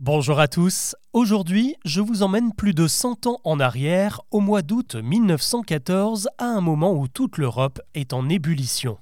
Bonjour à tous. Aujourd'hui, je vous emmène plus de 100 ans en arrière, au mois d'août 1914, à un moment où toute l'Europe est en ébullition.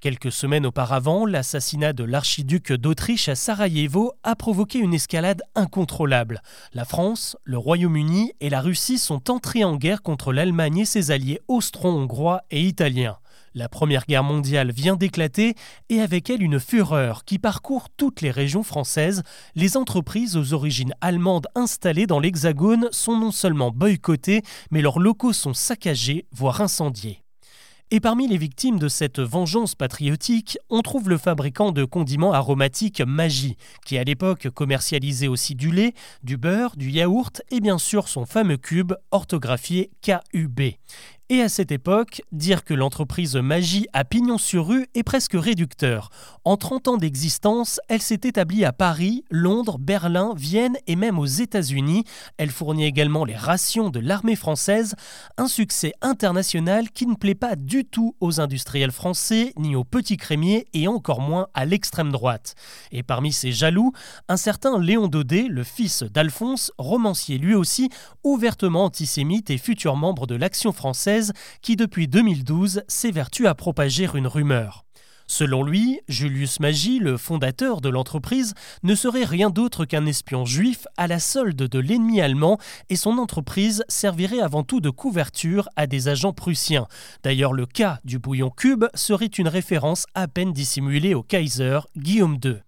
Quelques semaines auparavant, l'assassinat de l'archiduc d'Autriche à Sarajevo a provoqué une escalade incontrôlable. La France, le Royaume-Uni et la Russie sont entrés en guerre contre l'Allemagne et ses alliés austro-hongrois et italiens. La Première Guerre mondiale vient d'éclater et avec elle une fureur qui parcourt toutes les régions françaises. Les entreprises aux origines allemandes installées dans l'Hexagone sont non seulement boycottées, mais leurs locaux sont saccagés, voire incendiés. Et parmi les victimes de cette vengeance patriotique, on trouve le fabricant de condiments aromatiques Magie, qui à l'époque commercialisait aussi du lait, du beurre, du yaourt et bien sûr son fameux cube orthographié KUB. Et à cette époque, dire que l'entreprise Magie a pignon sur rue est presque réducteur. En 30 ans d'existence, elle s'est établie à Paris, Londres, Berlin, Vienne et même aux États-Unis. Elle fournit également les rations de l'armée française, un succès international qui ne plaît pas du tout aux industriels français, ni aux petits crémiers et encore moins à l'extrême droite. Et parmi ces jaloux, un certain Léon Daudet, le fils d'Alphonse, romancier lui aussi, ouvertement antisémite et futur membre de l'Action française, qui depuis 2012 s'évertue à propager une rumeur. Selon lui, Julius Magie, le fondateur de l'entreprise, ne serait rien d'autre qu'un espion juif à la solde de l'ennemi allemand et son entreprise servirait avant tout de couverture à des agents prussiens. D'ailleurs, le cas du bouillon cube serait une référence à peine dissimulée au Kaiser Guillaume II.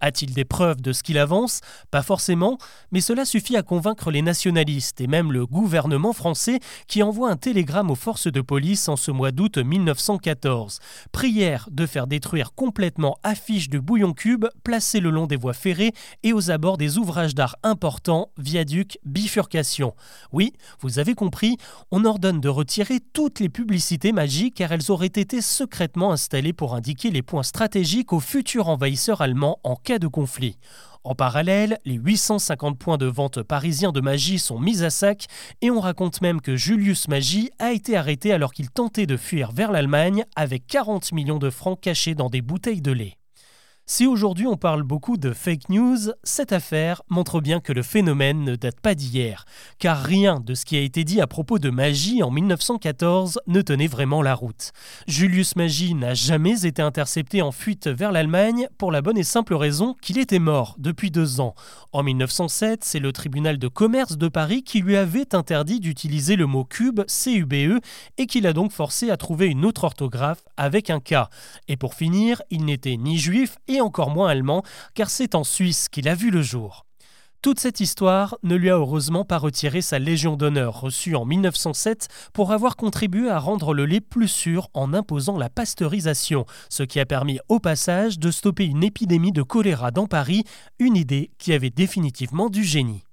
A-t-il des preuves de ce qu'il avance? Pas forcément, mais cela suffit à convaincre les nationalistes et même le gouvernement français qui envoie un télégramme aux forces de police en ce mois d'août 1914. Prière de faire détruire complètement affiches de bouillon cube placées le long des voies ferrées et aux abords des ouvrages d'art importants, viaducs, bifurcations. Oui, vous avez compris, on ordonne de retirer toutes les publicités magiques car elles auraient été secrètement installées pour indiquer les points stratégiques aux futurs envahisseurs allemands en cas de conflit. En parallèle, les 850 points de vente parisiens de magie sont mis à sac et on raconte même que Julius Magie a été arrêté alors qu'il tentait de fuir vers l'Allemagne avec 40 millions de francs cachés dans des bouteilles de lait. Si aujourd'hui on parle beaucoup de fake news, cette affaire montre bien que le phénomène ne date pas d'hier, car rien de ce qui a été dit à propos de Magie en 1914 ne tenait vraiment la route. Julius Magie n'a jamais été intercepté en fuite vers l'Allemagne pour la bonne et simple raison qu'il était mort depuis deux ans. En 1907, c'est le tribunal de commerce de Paris qui lui avait interdit d'utiliser le mot cube, CUBE, et qui l'a donc forcé à trouver une autre orthographe avec un K. Et pour finir, il n'était ni juif et encore moins allemand, car c'est en Suisse qu'il a vu le jour. Toute cette histoire ne lui a heureusement pas retiré sa Légion d'honneur reçue en 1907 pour avoir contribué à rendre le lait plus sûr en imposant la pasteurisation, ce qui a permis au passage de stopper une épidémie de choléra dans Paris, une idée qui avait définitivement du génie.